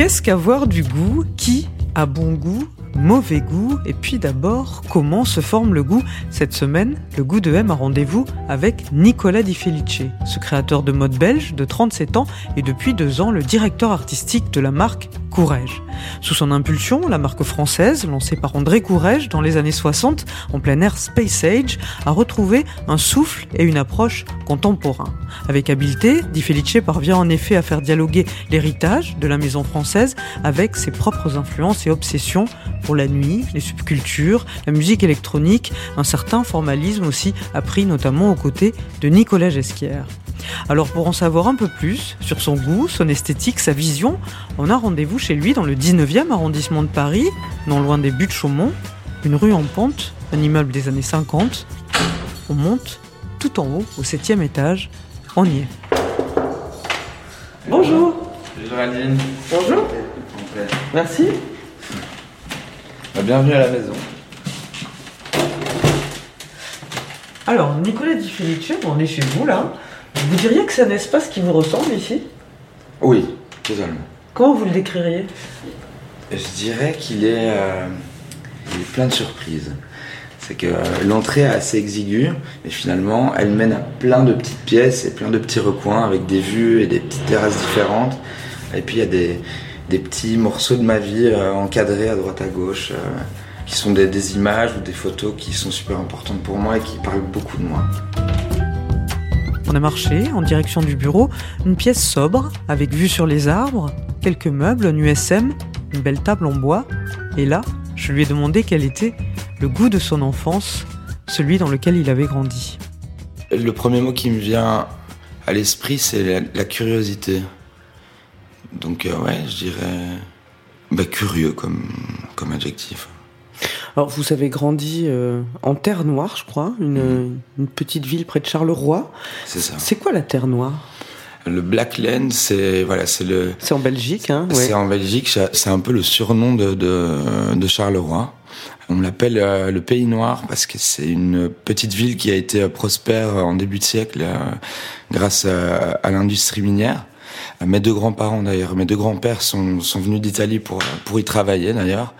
Qu'est-ce qu'avoir du goût Qui a bon goût Mauvais goût Et puis d'abord, comment se forme le goût Cette semaine, le goût de M a rendez-vous avec Nicolas Di Felice, ce créateur de mode belge de 37 ans et depuis deux ans le directeur artistique de la marque Courrèges. Sous son impulsion, la marque française, lancée par André Courrèges dans les années 60 en plein air Space Age, a retrouvé un souffle et une approche contemporain. Avec habileté, Di Felice parvient en effet à faire dialoguer l'héritage de la maison française avec ses propres influences et obsessions pour la nuit, les subcultures, la musique électronique, un certain formalisme aussi appris notamment aux côtés de Nicolas Gesquière. Alors pour en savoir un peu plus sur son goût, son esthétique, sa vision, on a rendez-vous chez lui dans le 19e arrondissement de Paris, non loin des buts de Chaumont, une rue en pente, un immeuble des années 50. On monte tout en haut, au 7e étage, on y est. Bonjour Bonjour Aline. Bonjour Merci Bah, Bienvenue à la maison. Alors, Nicolas Di Felice, on est chez vous là. Vous diriez que c'est un espace qui vous ressemble ici? Oui, totalement. Comment vous le décririez? Je dirais qu'il est, euh, il est plein de surprises. C'est que euh, l'entrée est assez exiguë, mais finalement, elle mène à plein de petites pièces et plein de petits recoins avec des vues et des petites terrasses différentes. Et puis il y a des, des petits morceaux de ma vie euh, encadrés à droite à gauche, euh, qui sont des, des images ou des photos qui sont super importantes pour moi et qui parlent beaucoup de moi. On a marché en direction du bureau, une pièce sobre, avec vue sur les arbres, quelques meubles en USM, une belle table en bois. Et là, je lui ai demandé quel était le goût de son enfance, celui dans lequel il avait grandi. Le premier mot qui me vient à l'esprit, c'est la, curiosité. Donc euh, ouais, je dirais bah, curieux comme adjectif. Alors, vous avez grandi euh, en Terre Noire, je crois, une, une petite ville près de Charleroi. C'est ça. C'est quoi la Terre Noire? Le Black Land, c'est voilà, c'est le, C'est en Belgique, hein ouais. c'est en Belgique. C'est un peu le surnom de, de, de Charleroi. On l'appelle euh, le Pays Noir parce que c'est une petite ville qui a été euh, prospère en début de siècle euh, grâce à, à l'industrie minière. Mes deux grands-parents d'ailleurs, mes deux grands-pères sont, sont venus d'Italie pour, pour y travailler d'ailleurs.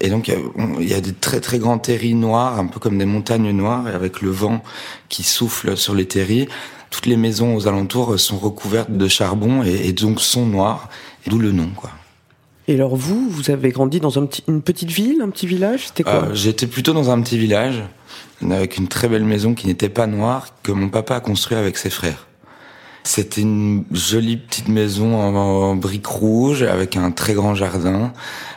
Et donc, il y a- on- il y a des très très grands terris noirs, un peu comme des montagnes noires, et avec le vent qui souffle sur les terris. Toutes les maisons aux alentours sont recouvertes de charbon et, et donc sont noires, d'où le nom, quoi. Et alors vous, vous avez grandi dans un petit, une petite ville, un petit village C'était quoi? Euh, J'étais plutôt dans un petit village, avec une très belle maison qui n'était pas noire, que mon papa a construit avec ses frères. C'était une jolie petite maison en, en briques rouges, avec un très grand jardin.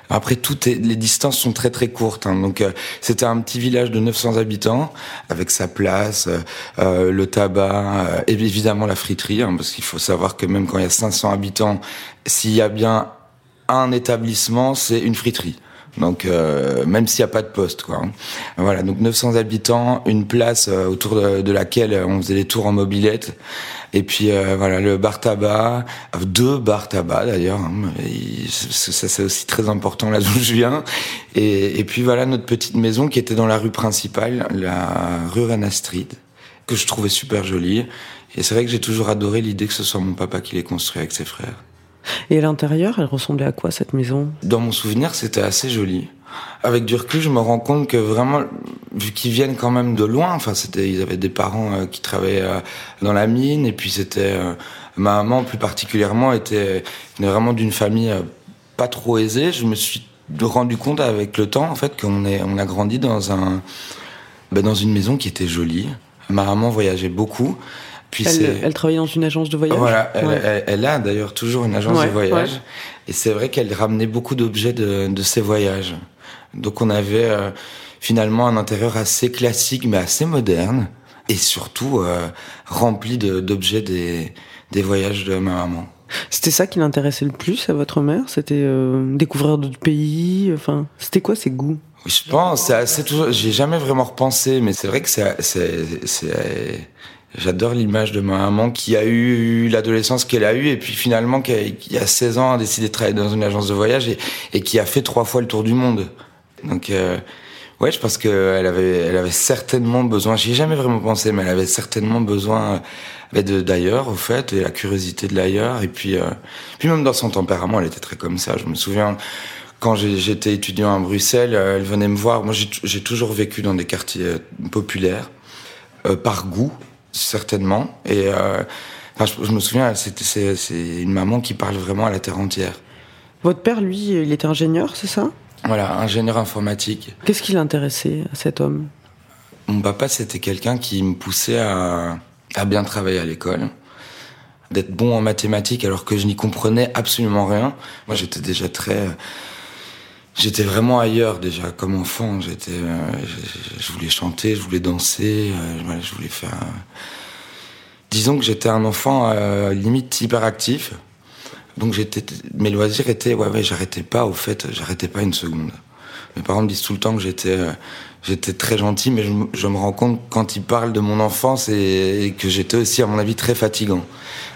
Après, tout est, les distances sont très très courtes. hein. donc, euh, c'était un petit village de 900 habitants, avec sa place, euh, euh, le tabac, euh, et évidemment la friterie, hein, parce qu'il faut savoir que même quand il y a 500 habitants, s'il y a bien un établissement, c'est une friterie. Donc euh, même s'il n'y a pas de poste, quoi. hein. Voilà, donc 900 habitants, une place euh, autour de, laquelle euh, on faisait des tours en mobilette. Et puis euh, voilà, le bar tabac, euh, deux bars tabac d'ailleurs. hein. Ça c'est aussi très important là d'où je viens. Et, puis voilà notre petite maison qui était dans la rue principale, la rue Rena Street, que je trouvais super jolie. Et c'est vrai que j'ai toujours adoré l'idée que ce soit mon papa qui l'ait construit avec ses frères. Et à l'intérieur, elle ressemblait à quoi cette maison? Dans mon souvenir, c'était assez joli. Avec du recul, je me rends compte que vraiment, vu qu'ils viennent quand même de loin, enfin, c'était, ils avaient des parents euh, qui travaillaient euh, dans la mine, et puis c'était, euh, ma maman plus particulièrement était vraiment d'une famille pas trop aisée. Je me suis rendu compte avec le temps, en fait, qu'on est, on a grandi dans un, ben, dans une maison qui était jolie. Ma maman voyageait beaucoup. Puis elle, elle travaillait dans une agence de voyage voilà, elle, Ouais. elle- elle a d'ailleurs toujours une agence Ouais, de voyage. ouais. Et c'est vrai qu'elle ramenait beaucoup d'objets de, de ses voyages. Donc on avait euh, finalement un intérieur assez classique mais assez moderne. Et surtout euh, rempli de- d'objets des, des voyages de ma maman. C'était ça qui l'intéressait le plus à votre mère C'était euh, découvrir d'autres pays Enfin, c'était quoi ses goûts? Je pense, c'est assez toujours. J'ai jamais vraiment repensé, mais c'est vrai que c'est. J'adore l'image de ma maman qui a eu l'adolescence qu'elle a eue et puis finalement qui a, 16 ans a décidé de travailler dans une agence de voyage et, qui a fait trois fois le tour du monde. Donc euh, ouais, je pense qu'elle avait, elle avait certainement besoin. J'y ai jamais vraiment pensé, mais elle avait certainement besoin euh, d'ailleurs, au fait, et la curiosité de l'ailleurs. Et puis, euh, puis même dans son tempérament, elle était très comme ça. Je me souviens quand j'étais étudiant à Bruxelles, elle venait me voir. Moi, j'ai toujours vécu dans des quartiers populaires, par goût certainement. Et euh, je, me souviens, c'est une maman qui parle vraiment à la terre entière. Votre père, lui, il était ingénieur, c'est ça? Voilà, ingénieur informatique. Qu'est-ce qui l'intéressait à cet homme? Mon papa, c'était quelqu'un qui me poussait à, à bien travailler à l'école d'être bon en mathématiques alors que je n'y comprenais absolument rien. Moi, j'étais déjà très J'étais vraiment ailleurs déjà comme enfant. J'étais, euh, je, voulais chanter, je voulais danser, euh, je voulais faire. Disons que j'étais un enfant euh, limite hyperactif. Donc j'étais, mes loisirs étaient, ouais, ouais, j'arrêtais pas. Au fait, j'arrêtais pas une seconde. Mes parents me disent tout le temps que j'étais, j'étais très gentil, mais je, me rends compte quand ils parlent de mon enfance et que j'étais aussi, à mon avis, très fatigant.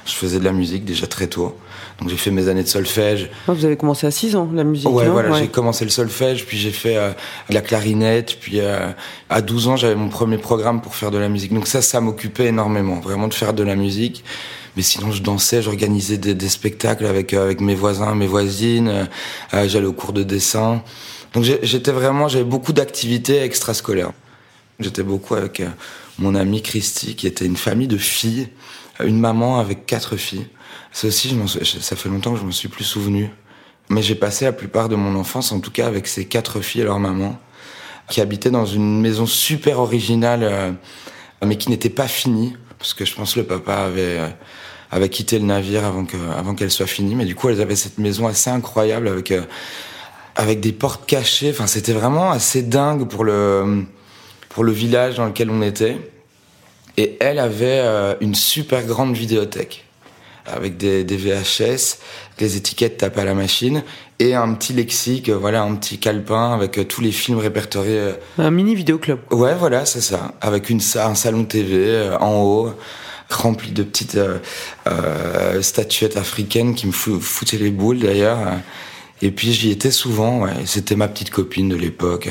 Je faisais de la musique déjà très tôt. Donc j'ai fait mes années de solfège. Ah, vous avez commencé à 6 ans la musique Ouais, voilà, j'ai commencé le solfège, puis j'ai fait euh, la clarinette, puis euh, à 12 ans j'avais mon premier programme pour faire de la musique. Donc ça, ça m'occupait énormément, vraiment de faire de la musique. Mais sinon, je dansais, j'organisais des, des, spectacles avec euh, avec mes voisins, mes voisines. j'allais au cours de dessin. Donc j'étais vraiment, j'avais beaucoup d'activités extrascolaires. J'étais beaucoup avec mon amie Christy, qui était une famille de filles, une maman avec quatre filles. Ça aussi, je ça fait longtemps que je me suis plus souvenu. Mais j'ai passé la plupart de mon enfance, en tout cas avec ces quatre filles et leur maman, qui habitaient dans une maison super originale, euh, mais qui n'était pas finie, parce que je pense que le papa avait, euh, avait quitté le navire avant que, avant qu'elle soit finie. Mais du coup, elles avaient cette maison assez incroyable avec, euh, avec des portes cachées. Enfin, c'était vraiment assez dingue pour le, pour le village dans lequel on était. Et elle avait une super grande vidéothèque avec des, des VHS, des étiquettes tapées à la machine et un petit lexique, voilà, un petit calepin avec euh, tous les films répertoriés. Euh. Un mini vidéoclub. Ouais, voilà, c'est ça, avec une un salon TV euh, en haut rempli de petites euh, statuettes africaines qui me foutaient les boules d'ailleurs. Et puis j'y étais souvent, ouais. C'était ma petite copine de l'époque,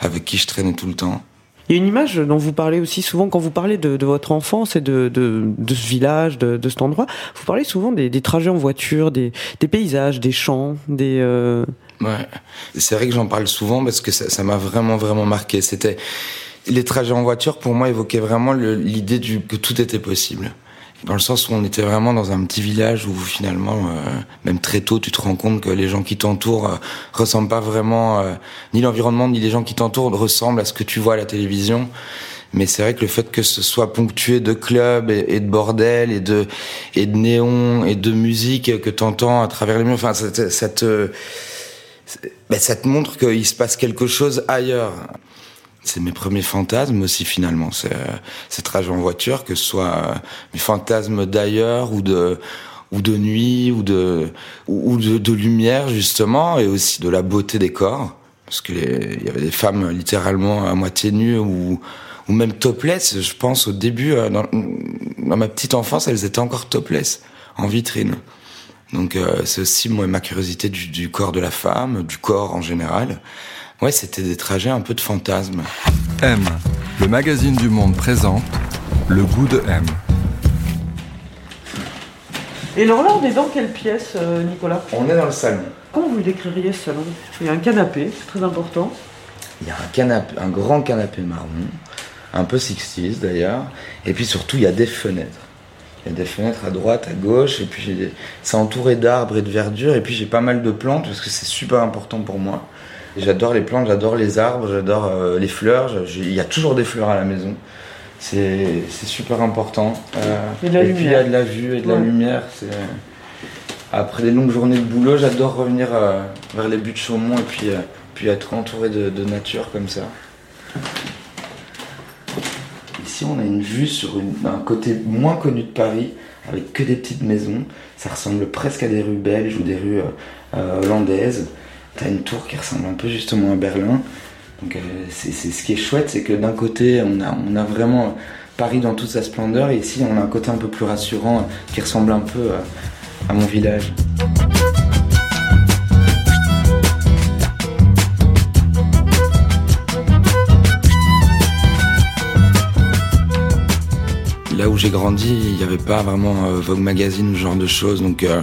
avec qui je traînais tout le temps. Il y a une image dont vous parlez aussi souvent quand vous parlez de, votre enfance et de, de, ce village, de, cet endroit. Vous parlez souvent des, trajets en voiture, des, paysages, des champs, des. Euh, ouais, c'est vrai que j'en parle souvent parce que ça m'a vraiment vraiment marqué. C'était les trajets en voiture pour moi évoquaient vraiment l'idée que tout était possible dans le sens où on était vraiment dans un petit village où finalement, euh, même très tôt, tu te rends compte que les gens qui t'entourent euh, ressemblent pas vraiment, euh, ni l'environnement ni les gens qui t'entourent ressemblent à ce que tu vois à la télévision. Mais c'est vrai que le fait que ce soit ponctué de clubs et, de bordel et de et de néons et de musique que t'entends à travers les murs, enfin, ça, ça te ben, ça te montre qu'il se passe quelque chose ailleurs c'est mes premiers fantasmes aussi finalement. C'est euh, ces trajets en voiture, que ce soit euh, mes fantasmes d'ailleurs ou de ou de nuit ou de ou de, de, lumière justement et aussi de la beauté des corps parce que il y avait des femmes littéralement à moitié nues ou ou même topless. Je pense au début euh, dans, dans ma petite enfance, elles étaient encore topless en vitrine. Donc c'est aussi moi ma curiosité du, du corps de la femme, du corps en général. Ouais, c'était des trajets un peu de fantasme. M, le magazine du monde présente le goût de M. Et alors là, on est dans quelle pièce, euh, Nicolas? On est dans le salon. Comment vous décririez ce salon? Il y a un canapé, c'est très important. Il y a un canapé, un grand canapé marron, un peu 60 d'ailleurs, et puis surtout il y a des fenêtres. Il y a des fenêtres à droite, à gauche, et puis c'est entouré d'arbres et de verdure, et puis j'ai pas mal de plantes parce que c'est super important pour moi. J'adore les plantes, j'adore les arbres, j'adore euh, les fleurs. Il y a toujours des fleurs à la maison. C'est super important. Euh, et, puis il y a de la vue et de la lumière. Après des longues journées de boulot, j'adore revenir euh, vers les buts de Chaumont et puis, puis être entouré de, nature comme ça. Ici, on a une vue sur un côté moins connu de Paris, avec que des petites maisons. Ça ressemble presque à des rues belges ou des rues hollandaises. T'as une tour qui ressemble un peu justement à Berlin. Donc c'est ce qui est chouette, c'est que d'un côté on a, on a vraiment Paris dans toute sa splendeur et ici on a un côté un peu plus rassurant qui ressemble un peu à mon village. là où j'ai grandi, il n'y avait pas vraiment euh, Vogue Magazine ou ce genre de choses. Donc, euh,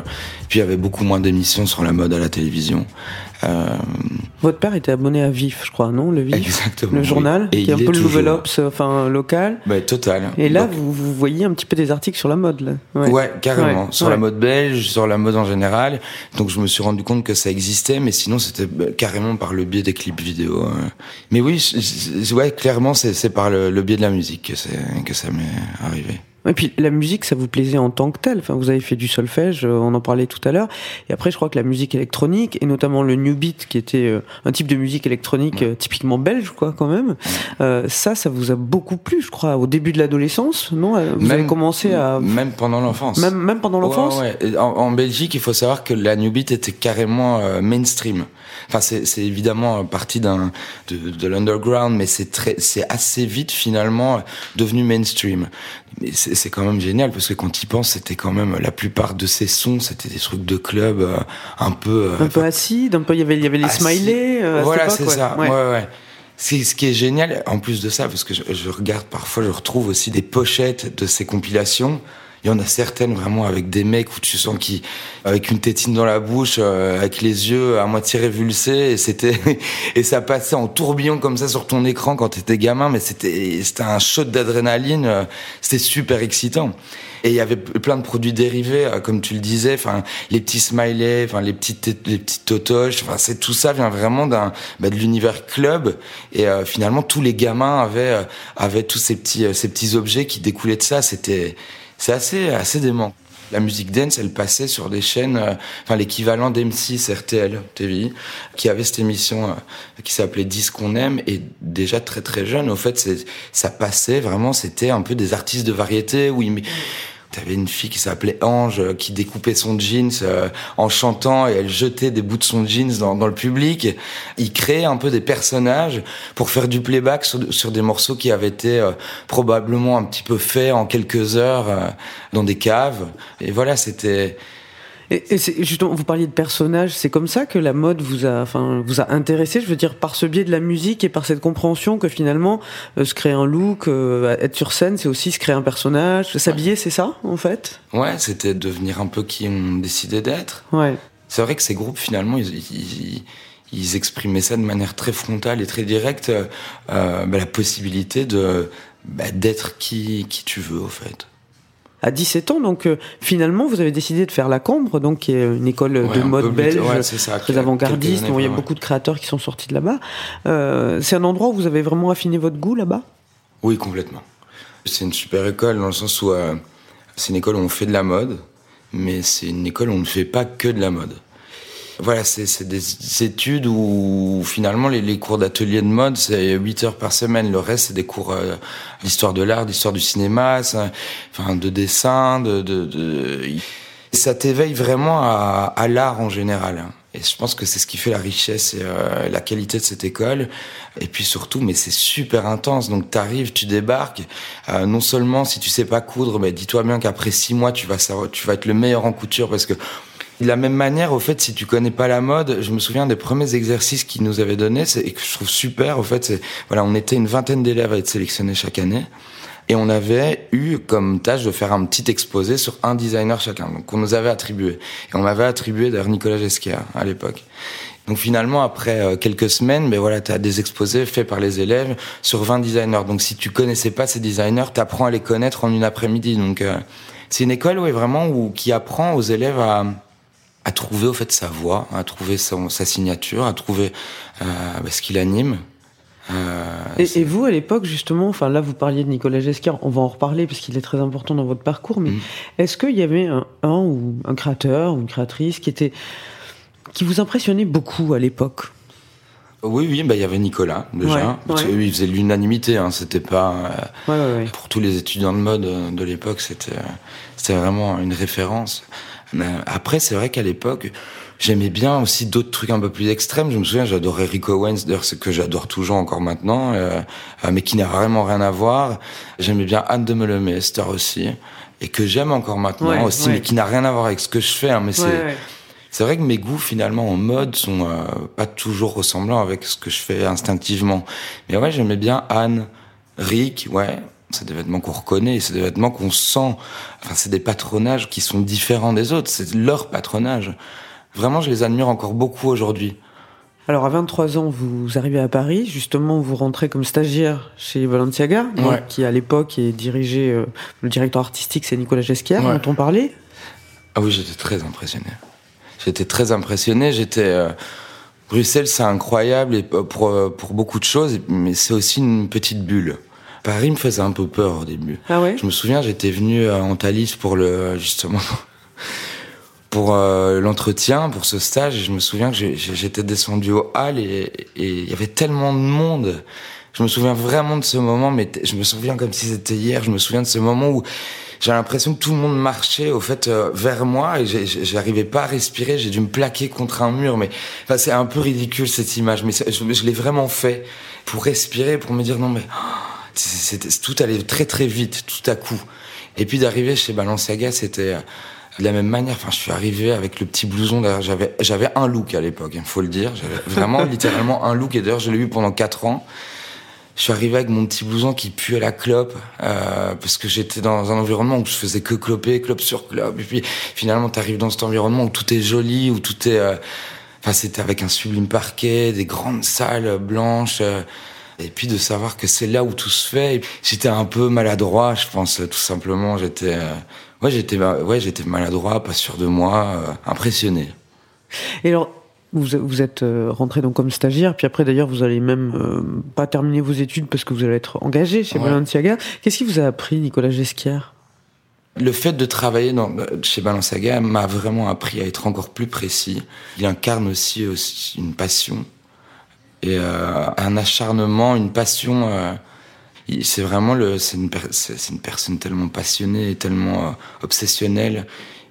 puis il y avait beaucoup moins d'émissions sur la mode à la télévision. Euh, Votre père était abonné à Vif, je crois, non Le Vif Exactement. Le journal, qui est un peu le Nouvel Ops, enfin local. Bah, total. Et là, vous, vous, voyez un petit peu des articles sur la mode, là. Ouais, carrément. Sur la mode belge, sur la mode en général. Donc je me suis rendu compte que ça existait, mais sinon c'était bah, carrément par le biais des clips vidéo. Hein. Mais oui, ouais, clairement, c'est par le, le biais de la musique que, que ça m'est arrivé. Et puis la musique, ça vous plaisait en tant que tel. Enfin, vous avez fait du solfège, euh, on en parlait tout à l'heure. Et après, je crois que la musique électronique et notamment le new beat, qui était euh, un type de musique électronique euh, typiquement belge, quoi, quand même. ça, ça vous a beaucoup plu, je crois, au début de l'adolescence, non? Vous même, avez commencé à même pendant l'enfance. Même, même pendant l'enfance? Ouais, ouais. En, en, Belgique, il faut savoir que la new beat était carrément mainstream. Enfin, c'est évidemment partie d'un de, de l'underground, mais c'est très, c'est assez vite finalement devenu mainstream. Mais c'est quand même génial parce que quand il pense, c'était quand même la plupart de ces sons, c'était des trucs de club euh, un peu euh, un peu acide, un peu il y avait il y avait les smileys. Euh, voilà, c'est ça. Ouais, ouais. ouais. C'est ce qui est génial en plus de ça parce que je, je regarde parfois, je retrouve aussi des pochettes de ces compilations il y en a certaines vraiment avec des mecs où tu sens qui avec une tétine dans la bouche, euh, avec les yeux à moitié révulsés, et c'était et ça passait en tourbillon comme ça sur ton écran quand t'étais gamin, mais c'était c'était un shot d'adrénaline, euh, c'était super excitant. Et il y avait plein de produits dérivés, euh, comme tu le disais, enfin les petits smileys, enfin les petites les petites totoches, enfin c'est tout ça vient vraiment d'un bah, de l'univers club. Et finalement tous les gamins avaient avaient tous ces petits ces petits objets qui découlaient de ça. C'était c'est assez, assez dément. La musique dance, elle passait sur des chaînes, euh, enfin l'équivalent d'M6 RTL TV, qui avait cette émission euh, qui s'appelait 10 qu'on aime, et déjà très très jeune, au fait, ça passait vraiment, c'était un peu des artistes de variété où ils, T'avais une fille qui s'appelait Ange euh, qui découpait son jeans euh, en chantant et elle jetait des bouts de son jeans dans, dans, le public. Il créait un peu des personnages pour faire du playback sur, sur des morceaux qui avaient été euh, probablement un petit peu faits en quelques heures dans des caves. Et voilà, c'était et, et justement, vous parliez de personnages, c'est comme ça que la mode vous a, enfin, vous a intéressé. Je veux dire, par ce biais de la musique et par cette compréhension que finalement, euh, se créer un look, euh, être sur scène, c'est aussi se créer un personnage. S'habiller, c'est ça, en fait? Ouais, c'était devenir un peu qui on décidait d'être. Ouais. C'est vrai que ces groupes, finalement, ils, ils, ils, exprimaient ça de manière très frontale et très directe, euh, bah, la possibilité de bah, d'être qui qui tu veux, au fait à 17 ans. Donc euh, finalement, vous avez décidé de faire la Cambre, donc qui est une école de mode belge très avant-gardiste. il y a beaucoup de créateurs qui sont sortis de là-bas. Euh, c'est un endroit où vous avez vraiment affiné votre goût là-bas? Oui, complètement. C'est une super école dans le sens où euh, c'est une école où on fait de la mode, mais c'est une école où on ne fait pas que de la mode. Voilà, c'est des études où finalement les, les cours d'atelier de mode, c'est 8 heures par semaine. Le reste, c'est des cours euh, d'histoire de l'art, d'histoire du cinéma, enfin de dessin, de... de, de... Ça t'éveille vraiment à, à l'art en général. Et je pense que c'est ce qui fait la richesse et euh, la qualité de cette école. Et puis surtout, mais c'est super intense. Donc t'arrives, tu débarques. Euh, non seulement si tu sais pas coudre, mais dis-toi bien qu'après six mois, tu vas savoir, tu vas être le meilleur en couture parce que de la même manière, au fait, si tu connais pas la mode, je me souviens des premiers exercices qu'ils nous avaient donnés, et que je trouve super, au fait, c'est, voilà, on était une vingtaine d'élèves à être sélectionnés chaque année. Et on avait eu comme tâche de faire un petit exposé sur un designer chacun, qu'on nous avait attribué. Et on m'avait attribué d'ailleurs Nicolas Gesquia à l'époque. Donc finalement, après euh, quelques semaines, ben voilà, tu as des exposés faits par les élèves sur 20 designers. Donc si tu connaissais pas ces designers, tu apprends à les connaître en une après-midi. Donc euh, c'est une école ouais, vraiment où, qui apprend aux élèves à, à trouver au fait sa voix, à trouver son, sa signature, à trouver euh, bah, ce qui l'anime. Euh, et, et, vous, à l'époque, justement, enfin là, vous parliez de Nicolas Gesquard, on va en reparler parce qu'il est très important dans votre parcours, mais mm. est-ce qu'il y avait un, un, ou un créateur ou une créatrice qui était qui vous impressionnait beaucoup à l'époque? Oui, oui, bah il y avait Nicolas déjà. Ouais, ouais. Il faisait l'unanimité, hein, c'était pas ouais, ouais. pour tous les étudiants de mode euh, de l'époque, c'était euh, c'était vraiment une référence. Mais après, c'est vrai qu'à l'époque, j'aimais bien aussi d'autres trucs un peu plus extrêmes. Je me souviens, j'adorais Rico Owens, d'ailleurs, ce que j'adore toujours encore maintenant, euh, euh, mais qui n'a vraiment rien à voir. J'aimais bien Anne de Meulemeester aussi, et que j'aime encore maintenant Ouais, aussi, ouais. mais qui n'a rien à voir avec ce que je fais. hein, mais Ouais, c'est vrai que mes goûts finalement en mode sont euh, pas toujours ressemblants avec ce que je fais instinctivement. Mais ouais, j'aimais bien Anne, Rick, ouais. C'est des vêtements qu'on reconnaît, c'est des vêtements qu'on sent. Enfin, c'est des patronages qui sont différents des autres. C'est leur patronage. Vraiment, je les admire encore beaucoup aujourd'hui. Alors à 23 ans, vous arrivez à Paris, justement vous rentrez comme stagiaire chez Balenciaga, Ouais. qui à l'époque est dirigé, euh, le directeur artistique c'est Nicolas Gesquière, Ouais. dont on parlait. Ah oui, j'étais très impressionné. J'étais très impressionné. J'étais euh, Bruxelles, c'est incroyable et pour euh, pour beaucoup de choses, mais c'est aussi une petite bulle. Paris me faisait un peu peur au début. Ah ouais? Je me souviens, j'étais venu euh, en Thalys pour le justement pour euh, l'entretien, pour ce stage. Et je me souviens que j'étais descendu au hall et il y avait tellement de monde. Je me souviens vraiment de ce moment, mais je me souviens comme si c'était hier. Je me souviens de ce moment où j'ai l'impression que tout le monde marchait au fait euh, vers moi et j'arrivais pas à respirer. J'ai dû me plaquer contre un mur, mais enfin, c'est un peu ridicule cette image, mais je, je l'ai vraiment fait pour respirer, pour me dire non mais c'était- tout allait très très vite, tout à coup. Et puis d'arriver chez Balenciaga, c'était euh, de la même manière. Enfin, je suis arrivé avec le petit blouson. J'avais j'avais un look à l'époque, il faut le dire. J'avais vraiment littéralement un look. Et d'ailleurs, je l'ai eu pendant quatre ans. Je suis arrivé avec mon petit blouson qui pue à la clope euh, parce que j'étais dans un environnement où je faisais que cloper, clope sur clope. Et puis finalement, tu arrives dans cet environnement où tout est joli, où tout est. euh, Enfin, c'était avec un sublime parquet, des grandes salles blanches. euh, et puis de savoir que c'est là où tout se fait. J'étais un peu maladroit, je pense, tout simplement. J'étais, euh, ouais, j'étais, ouais, j'étais maladroit, pas sûr de moi, euh, impressionné. Et alors, vous, vous êtes euh, rentré donc comme stagiaire, puis après d'ailleurs vous allez même euh, pas terminer vos études parce que vous allez être engagé chez Ouais. Balenciaga. Qu'est-ce qui vous a appris Nicolas Gesquière Le fait de travailler dans, chez Balenciaga m'a vraiment appris à être encore plus précis. Il incarne aussi, aussi une passion et euh, un acharnement, une passion. euh, c'est vraiment le, c'est une, personne tellement passionnée et tellement euh, obsessionnelle.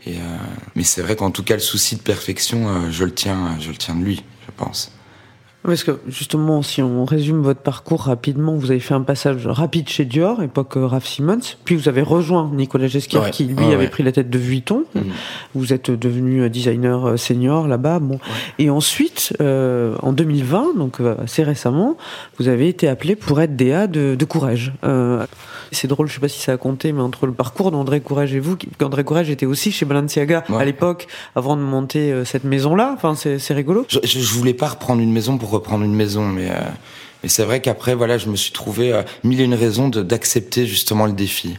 Et mais c'est vrai qu'en tout cas le souci de perfection, je le tiens, je le tiens de lui, je pense. Parce que justement, si on résume votre parcours rapidement, vous avez fait un passage rapide chez Dior, époque euh, Raf Simons, puis vous avez rejoint Nicolas Gesquière Ouais, qui lui ouais, avait pris la tête de Vuitton. Mm. Vous êtes devenu euh, designer euh, senior là-bas. Bon. Et ensuite, euh, en 2020, donc euh, assez récemment, vous avez été appelé pour être DA de, de Courage. Euh, c'est drôle, je sais pas si ça a compté, mais entre le parcours d'André Courage et vous, qu'André Courage était aussi chez Balenciaga Ouais. à l'époque, avant de monter euh, cette maison-là. Enfin, c'est rigolo. Je, je, voulais pas reprendre une maison pour reprendre une maison, mais, euh, mais c'est vrai qu'après, voilà, je me suis trouvé euh, mille et une raisons d'accepter justement le défi.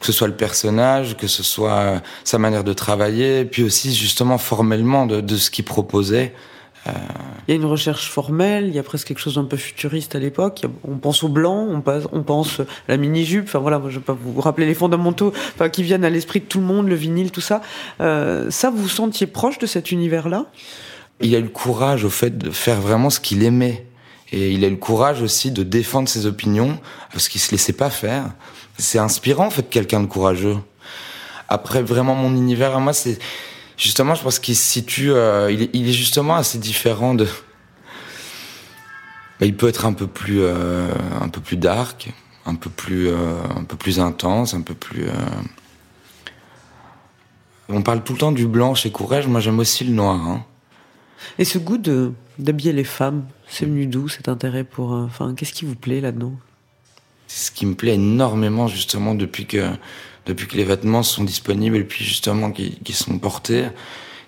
Que ce soit le personnage, que ce soit sa manière de travailler, puis aussi justement formellement de, de ce qu'il proposait. Il y a une recherche formelle, il y a presque quelque chose d'un peu futuriste à l'époque. On pense au blanc, on, pense à la mini-jupe. Enfin voilà, je vais pas vous rappeler les fondamentaux enfin, qui viennent à l'esprit de tout le monde, le vinyle, tout ça. Euh, ça, vous vous sentiez proche de cet univers-là? Il a eu le courage, au fait, de faire vraiment ce qu'il aimait. Et il a eu le courage aussi de défendre ses opinions, parce qu'il se laissait pas faire. C'est inspirant, en fait, quelqu'un de courageux. Après, vraiment, mon univers, à moi, c'est... Justement, je pense qu'il se situe... euh, il, est, justement assez différent de... Bah, il peut être un peu plus... euh, un peu plus dark, un peu plus... euh, un peu plus intense, un peu plus... On parle tout le temps du blanc chez Courage, moi j'aime aussi le noir. Hein. Et ce goût d'habiller les femmes, c'est venu d'où cet intérêt pour... Enfin, qu'est-ce qui vous plaît là-dedans? C'est ce qui me plaît énormément justement depuis que depuis que les vêtements sont disponibles et puis justement qui, qui sont portés,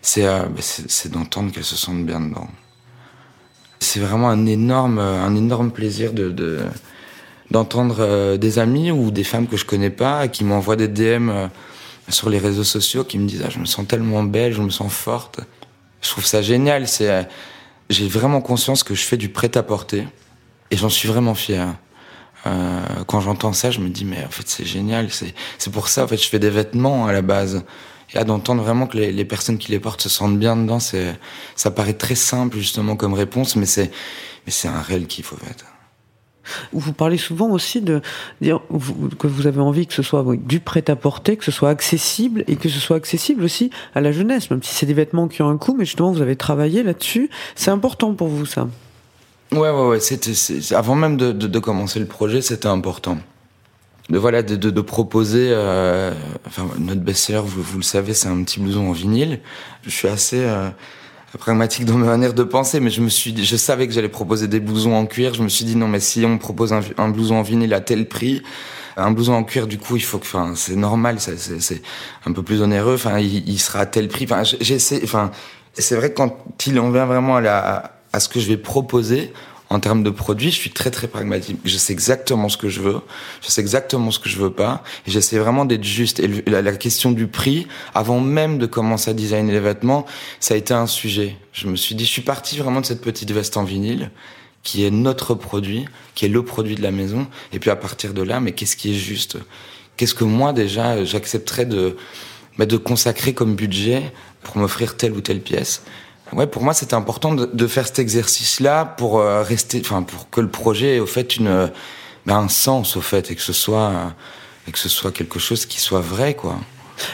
c'est euh, bah, d'entendre qu'elles se sentent bien dedans. C'est vraiment un énorme euh, un énorme plaisir de de- d'entendre euh, des amis ou des femmes que je connais pas qui m'envoient des DM euh, sur les réseaux sociaux qui me disent ah, je me sens tellement belle, je me sens forte. Je trouve ça génial. C'est euh, j'ai vraiment conscience que je fais du prêt à porter et j'en suis vraiment fier. Euh, quand j'entends ça, je me dis mais en fait c'est génial. C'est pour ça en fait je fais des vêtements à la base. Et à d'entendre vraiment que les, les personnes qui les portent se sentent bien dedans, c'est ça paraît très simple justement comme réponse, mais c'est mais c'est un réel kiff, au fait. Vous parlez souvent aussi de dire que vous avez envie que ce soit du prêt-à-porter, que ce soit accessible et que ce soit accessible aussi à la jeunesse, même si c'est des vêtements qui ont un coût, mais justement vous avez travaillé là-dessus. C'est important pour vous ça Ouais, ouais, ouais. C'était, avant même de, de, de, commencer le projet, c'était important. De voilà, de, de, proposer. Euh, enfin, notre best-seller, vous, vous, le savez, c'est un petit blouson en vinyle. Je suis assez euh, pragmatique dans ma manière de penser, mais je me suis, je savais que j'allais proposer des blousons en cuir. Je me suis dit non, mais si on propose un, un blouson en vinyle à tel prix, un blouson en cuir, du coup, il faut que, enfin, c'est normal, c'est un peu plus onéreux. Enfin, il, il, sera à tel prix. Enfin, j'essaie. Enfin, c'est vrai que quand il en vient vraiment à la à ce que je vais proposer en termes de produits, je suis très très pragmatique. Je sais exactement ce que je veux, je sais exactement ce que je veux pas, et j'essaie vraiment d'être juste. Et la, question du prix, avant même de commencer à designer les vêtements, ça a été un sujet. Je me suis dit, je suis parti vraiment de cette petite veste en vinyle, qui est notre produit, qui est le produit de la maison, et puis à partir de là, mais qu'est-ce qui est juste? Qu'est-ce que moi déjà j'accepterais de bah, de consacrer comme budget pour m'offrir telle ou telle pièce? Ouais, pour moi, c'était important de, de, faire cet exercice-là pour euh, rester, enfin, pour que le projet ait au fait une, ben, un sens au fait et que ce soit, et que ce soit quelque chose qui soit vrai, quoi.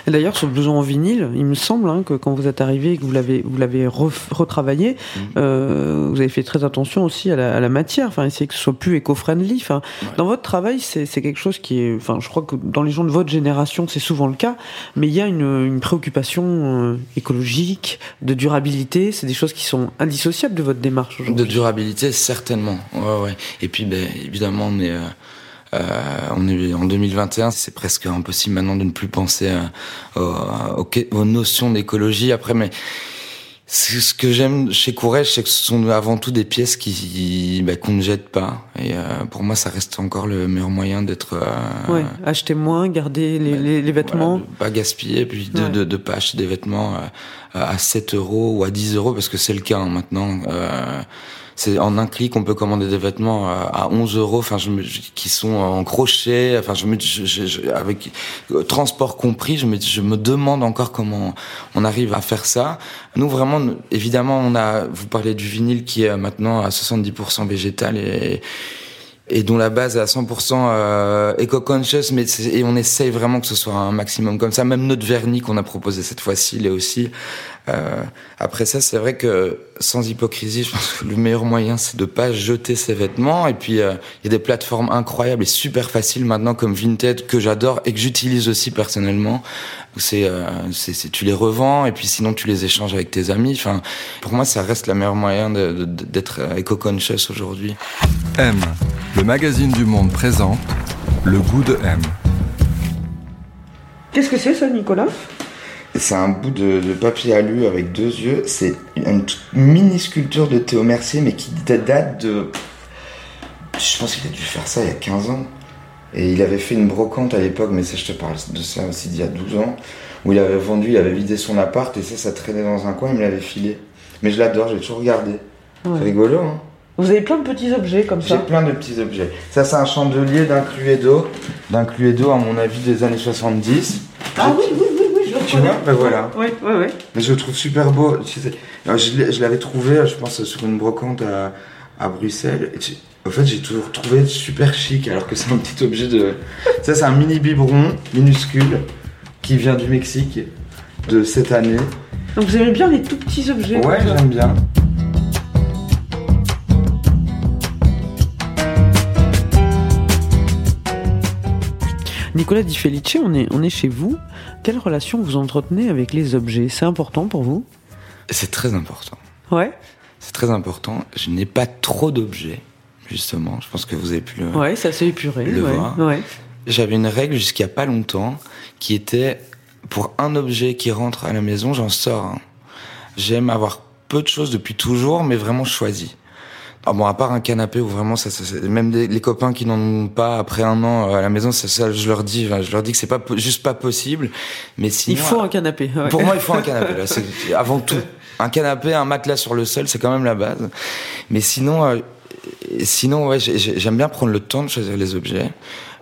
D'ailleurs, ce blouson en vinyle, il me semble hein, que quand vous êtes arrivé et que vous l'avez vous l'avez retravaillé, mmh. euh, vous avez fait très attention aussi à la, à la, matière, enfin essayer que ce soit plus éco-friendly. Enfin, ouais. dans votre travail, c'est quelque chose qui est, enfin, je crois que dans les gens de votre génération, c'est souvent le cas, mais il y a une, une préoccupation euh, écologique, de durabilité. C'est des choses qui sont indissociables de votre démarche aujourd'hui. De durabilité, certainement. Ouais, ouais. Et puis, ben, évidemment, on est euh, on est en 2021, c'est presque impossible maintenant de ne plus penser à, aux, aux, notions d'écologie. Après, mais ce que j'aime chez Courrèges, c'est que ce sont avant tout des pièces qui bah, qu'on ne jette pas. Et euh, pour moi, ça reste encore le meilleur moyen d'être. Euh, ouais, acheter moins, garder les, bah, les, les vêtements. Voilà, pas gaspiller, puis de, ouais. de, de, pas acheter des vêtements euh, à 7 euros ou à 10 euros, parce que c'est le cas hein, maintenant. Euh, c'est en un clic on peut commander des vêtements à 11 euros enfin je me, qui sont en crochet enfin je me je, je, avec euh, transport compris je me je me demande encore comment on arrive à faire ça nous vraiment évidemment on a vous parlez du vinyle qui est maintenant à 70% végétal et et dont la base est à 100% euh, éco-conscious, mais et on essaye vraiment que ce soit un maximum comme ça. Même notre vernis qu'on a proposé cette fois-ci, il est aussi. Euh, après ça, c'est vrai que sans hypocrisie, je pense que le meilleur moyen, c'est de pas jeter ses vêtements. Et puis, il euh, y a des plateformes incroyables et super faciles maintenant comme Vinted que j'adore et que j'utilise aussi personnellement. C'est, euh, tu les revends et puis sinon tu les échanges avec tes amis. Enfin, pour moi, ça reste le meilleur moyen d'être éco-conscious aujourd'hui. M, le magazine du monde présente le goût de M. Qu'est-ce que c'est ça, Nicolas? C'est un bout de, de, papier alu avec deux yeux. C'est une mini sculpture de Théo Mercier, mais qui date de. Je pense qu'il a dû faire ça il y a 15 ans. Et il avait fait une brocante à l'époque, mais ça, je te parle de ça aussi d'il y a 12 ans, où il avait vendu, il avait vidé son appart, et ça, ça traînait dans un coin, il me l'avait filé. Mais je l'adore, j'ai toujours regardé. Ouais. C'est rigolo, hein Vous avez plein de petits objets comme ça J'ai plein de petits objets. Ça, c'est un chandelier d'un Cluedo, d'un Cluedo, à mon avis, des années 70. Ah oui, oui, oui tu vois Ben voilà. Oui, oui, oui. Mais je le trouve super beau. Je l'avais trouvé, je pense, sur une brocante à, à Bruxelles. Et en fait, j'ai toujours trouvé super chic, alors que c'est un petit objet de. Ça, c'est un mini biberon minuscule qui vient du Mexique de cette année. Donc vous aimez bien les tout petits objets Ouais, j'aime bien. Nicolas Di Felice, on est, on est chez vous. Quelle relation vous entretenez avec les objets? C'est important pour vous? C'est très important. Ouais. C'est très important. Je n'ai pas trop d'objets, justement. Je pense que vous avez pu le. Ouais, ça s'est épuré. Le ouais. voir. Ouais. J'avais une règle a pas longtemps qui était pour un objet qui rentre à la maison, j'en sors un. J'aime avoir peu de choses depuis toujours, mais vraiment choisi. Ah bon, à part un canapé où vraiment ça, ça même des, les copains qui n'en ont pas après un an à la maison, ça, ça je leur dis, je leur dis que c'est pas juste pas possible. Mais sinon, il faut un canapé. Ouais. Pour moi, il faut un canapé. Là, c'est avant tout un canapé, un matelas sur le sol, c'est quand même la base. Mais sinon, euh, sinon ouais, j'aime bien prendre le temps de choisir les objets.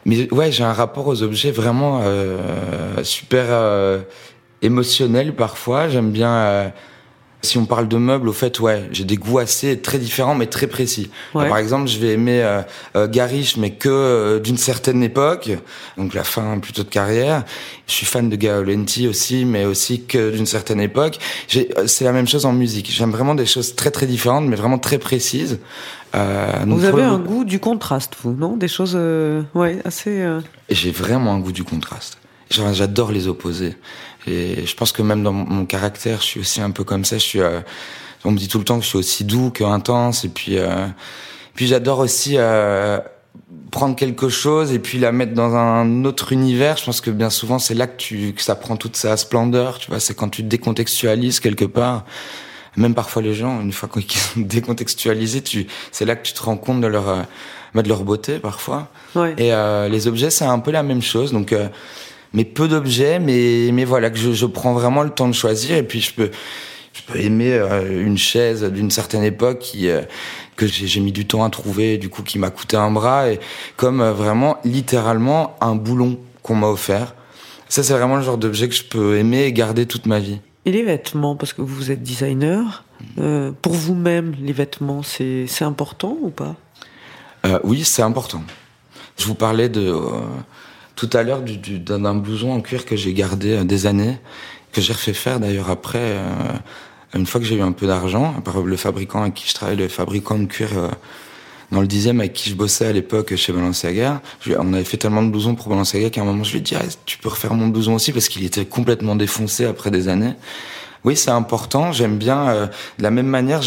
Mais ouais, j'ai un rapport aux objets vraiment euh, super euh, émotionnel parfois. J'aime bien. Si on parle de meubles, au fait, ouais, j'ai des goûts assez très différents, mais très précis. Par exemple, je vais aimer euh, euh, Garish, mais que euh, d'une certaine époque, donc la fin plutôt de carrière. Je suis fan de Gaolenti aussi, mais aussi que d'une certaine époque. C'est la même chose en musique. J'aime vraiment des choses très très différentes, mais vraiment très précises. vous avez un goût du contraste, vous, non? Des choses, ouais, assez. J'ai vraiment un goût du contraste. J'adore les opposés. Et je pense que même dans mon caractère, je suis aussi un peu comme ça. Je suis, euh, on me dit tout le temps que je suis aussi doux que intense. Et puis, euh, puis j'adore aussi euh, prendre quelque chose et puis la mettre dans un autre univers. Je pense que bien souvent, c'est là que, tu, que ça prend toute sa splendeur. Tu vois, c'est quand tu décontextualises quelque part. Même parfois les gens, une fois qu'ils sont décontextualisés, tu, c'est là que tu te rends compte de leur, bah, de leur beauté parfois. Ouais. Et les objets, c'est un peu la même chose. Donc mais peu d'objets, mais mais voilà que je, je, prends vraiment le temps de choisir et puis je peux je peux aimer euh, une chaise d'une certaine époque qui euh, que j'ai mis du temps à trouver, du coup qui m'a coûté un bras et comme euh, vraiment littéralement un boulon qu'on m'a offert. Ça c'est vraiment le genre d'objet que je peux aimer et garder toute ma vie. Et les vêtements, parce que vous êtes designer, euh, pour vous-même, les vêtements, c'est important ou pas? Euh, Oui, c'est important. Je vous parlais de tout à l'heure d'un blouson en cuir que j'ai gardé euh, des années, que j'ai refait faire d'ailleurs après, euh, une fois que j'ai eu un peu d'argent, par le fabricant avec qui je travaille, le fabricant de cuir euh, dans le dixième avec qui je bossais à l'époque chez Balenciaga. On avait fait tellement de blousons pour Balenciaga qu'à un moment je lui ai dit ah, tu peux refaire mon blouson aussi parce qu'il était complètement défoncé après des années. Oui, c'est important. J'aime bien de la même manière.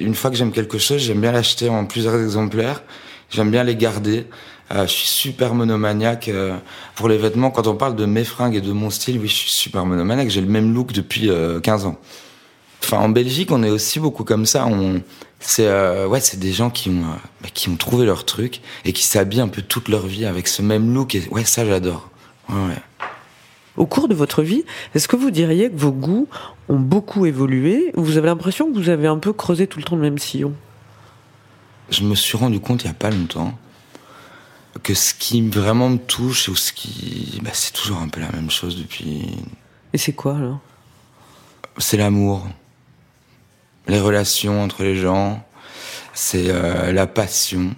une fois que j'aime quelque chose, j'aime bien l'acheter en plusieurs exemplaires. J'aime bien les garder. Euh, je suis super monomaniaque euh, pour les vêtements. Quand on parle de mes fringues et de mon style, oui, je suis super monomaniaque. J'ai le même look depuis 15 euh, ans. Enfin, en Belgique, on est aussi beaucoup comme ça. On, c'est ouais, c'est des gens qui ont bah, qui ont trouvé leur truc et qui s'habillent un peu toute leur vie avec ce même look. Et ouais, ça, j'adore. Ouais, ouais. Au cours de votre vie, est-ce que vous diriez que vos goûts ont beaucoup évolué ou vous avez l'impression que vous avez un peu creusé tout le temps le même sillon? Je me suis rendu compte il y a pas longtemps que ce qui vraiment me touche ou ce qui, bah, c'est toujours un peu la même chose depuis. Et c'est quoi alors? C'est l'amour, les relations entre les gens, c'est euh, la passion,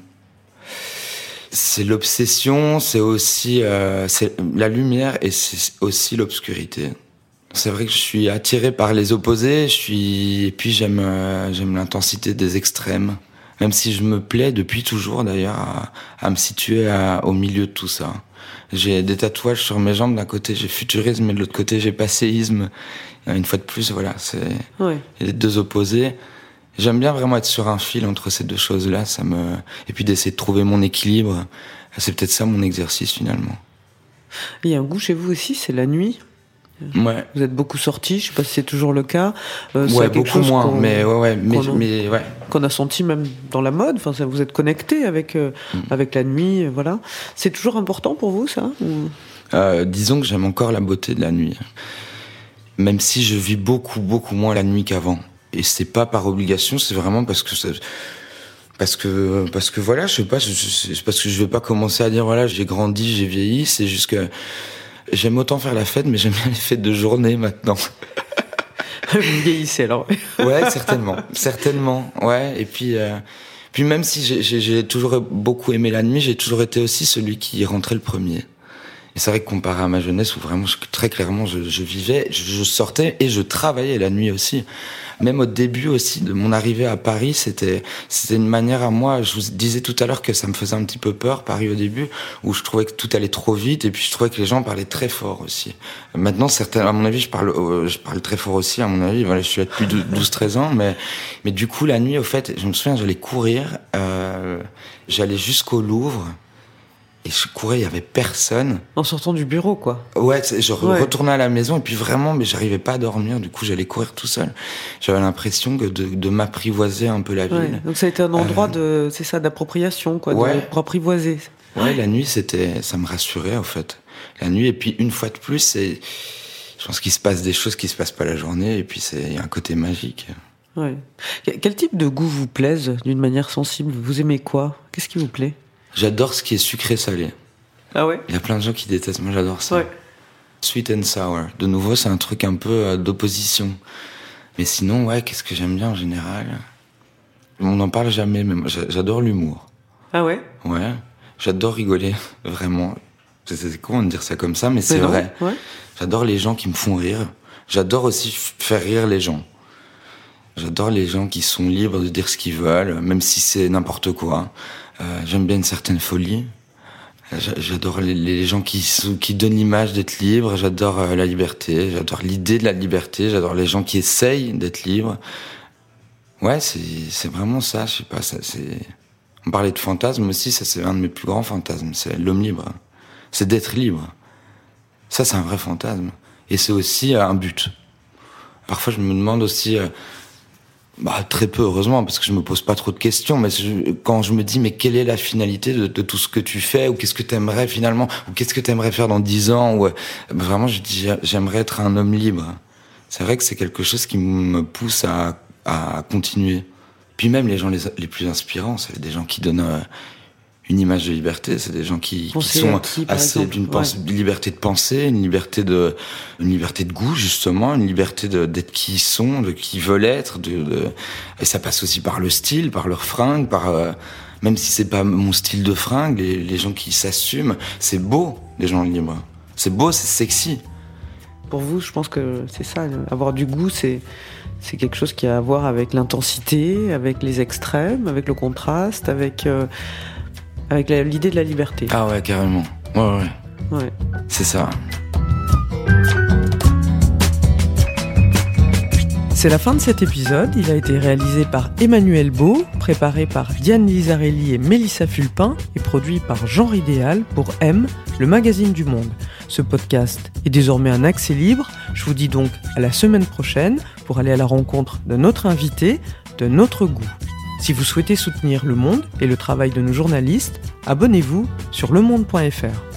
c'est l'obsession, c'est aussi euh, c'est la lumière et c'est aussi l'obscurité. C'est vrai que je suis attiré par les opposés, je suis et puis j'aime euh, j'aime l'intensité des extrêmes même si je me plais depuis toujours d'ailleurs à, à, me situer à, au milieu de tout ça. J'ai des tatouages sur mes jambes, d'un côté j'ai futurisme et de l'autre côté j'ai passéisme. Une fois de plus, voilà, c'est les deux opposés. J'aime bien vraiment être sur un fil entre ces deux choses-là, ça me et puis d'essayer de trouver mon équilibre. C'est peut-être ça mon exercice finalement. Il y a un goût chez vous aussi, c'est la nuit? Ouais. Vous êtes beaucoup sortis, je sais pas si c'est toujours le cas. Euh, ouais, beaucoup moins, mais ouais, ouais, mais, qu'on, mais ouais. Qu'on a senti même dans la mode. Enfin, ça, vous êtes connecté avec euh, mm. avec la nuit, euh, voilà. C'est toujours important pour vous, ça euh, Disons que j'aime encore la beauté de la nuit, même si je vis beaucoup beaucoup moins la nuit qu'avant. Et c'est pas par obligation, c'est vraiment parce que ça, parce que parce que voilà, je sais pas, parce que je vais pas commencer à dire voilà, j'ai grandi, j'ai vieilli. C'est juste que J'aime autant faire la fête, mais j'aime bien les fêtes de journée maintenant. Vous vieillissez alors. ouais, certainement, certainement. Ouais, et puis, euh, puis même si j'ai toujours beaucoup aimé la nuit, j'ai toujours été aussi celui qui rentrait le premier. Et c'est vrai que comparé à ma jeunesse où vraiment très clairement je, je vivais, je, je, sortais et je travaillais la nuit aussi même au début aussi de mon arrivée à Paris, c'était c'était une manière à moi. Je vous disais tout à l'heure que ça me faisait un petit peu peur Paris au début, où je trouvais que tout allait trop vite et puis je trouvais que les gens parlaient très fort aussi. Maintenant, certains, à mon avis, je parle euh, je parle très fort aussi. À mon avis, voilà, je suis là depuis 12-13 ans, mais mais du coup la nuit, au fait, je me souviens, j'allais courir, euh, j'allais jusqu'au Louvre. Et je courais, il y avait personne. En sortant du bureau, quoi. Ouais, je retournais à la maison et puis vraiment, mais j'arrivais pas à dormir. Du coup, j'allais courir tout seul. J'avais l'impression de, de m'apprivoiser un peu la ville. Donc ça a été un endroit euh, de, c'est ça, d'appropriation, quoi, ouais. d'apprivoiser. Ouais, la nuit, c'était, ça me rassurait en fait. La nuit et puis une fois de plus, c'est, je pense qu'il se passe des choses qui se passent pas la journée et puis c'est, un côté magique. Ouais. Quel type de goût vous plaise d'une manière sensible? Vous aimez quoi? Qu'est-ce qui vous plaît? J'adore ce qui est sucré-salé. Ah ouais? Il y a plein de gens qui détestent, moi j'adore ça. Ouais. Sweet and sour. De nouveau, c'est un truc un peu euh, d'opposition. Mais sinon, ouais, qu'est-ce que j'aime bien en général? On n'en parle jamais, mais moi, j'a- j'adore l'humour. Ah ouais? Ouais, j'adore rigoler, vraiment. C'est- C'est con de dire ça comme ça, mais c'est Mais non, vrai. ouais. J'adore les gens qui me font rire. J'adore aussi faire rire les gens. J'adore les gens qui sont libres de dire ce qu'ils veulent, même si c'est n'importe quoi. Euh, J'aime bien une certaine folie. J'a- J'adore les, gens qui, donnent l'image d'être libre. J'adore euh, la liberté. J'adore l'idée de la liberté. J'adore les gens qui essayent d'être libres. Ouais, c'est vraiment ça. Je sais pas. Ça. On parlait de fantasme aussi. Ça, c'est un de mes plus grands fantasmes. C'est l'homme libre. C'est d'être libre. Ça, c'est un vrai fantasme. Et c'est aussi euh, un but. Parfois, je me demande aussi, euh, bah, très peu, heureusement, parce que je me pose pas trop de questions, mais quand je me dis, mais quelle est la finalité de, tout ce que tu fais, ou qu'est-ce que tu aimerais finalement, ou qu'est-ce que tu aimerais faire dans dix ans, ou, euh, bah, vraiment, je dis, j'aimerais être un homme libre. C'est vrai que c'est quelque chose qui me pousse à, à continuer. Puis même les gens les, les plus inspirants, c'est des gens qui donnent euh, une image de liberté, c'est des gens qui, sont qui, assez d'une liberté de penser, une liberté de, une liberté de goût justement, une liberté d'être qui ils sont, de qui ils veulent être. De, de- et ça passe aussi par le style, par leur fringue, par euh, même si c'est pas mon style de fringue, les, les gens qui s'assument, c'est beau, les gens libres. C'est beau, c'est sexy. Pour vous, je pense que c'est ça. Avoir du goût, c'est c'est quelque chose qui a à voir avec l'intensité, avec les extrêmes, avec le contraste, avec euh, avec l'idée de la liberté. Ah ouais, carrément. Ouais, ouais, Ouais. c'est ça. C'est la fin de cet épisode. Il a été réalisé par Emmanuel Beau, préparé par Diane Lizarelli et Mélissa Fulpin et produit par Genre Idéal pour M, le magazine du monde. Ce podcast est désormais un accès libre. Je vous dis donc à la semaine prochaine pour aller à la rencontre de notre invité, de notre goût. Si vous souhaitez soutenir Le Monde et le travail de nos journalistes, abonnez-vous sur lemonde.fr.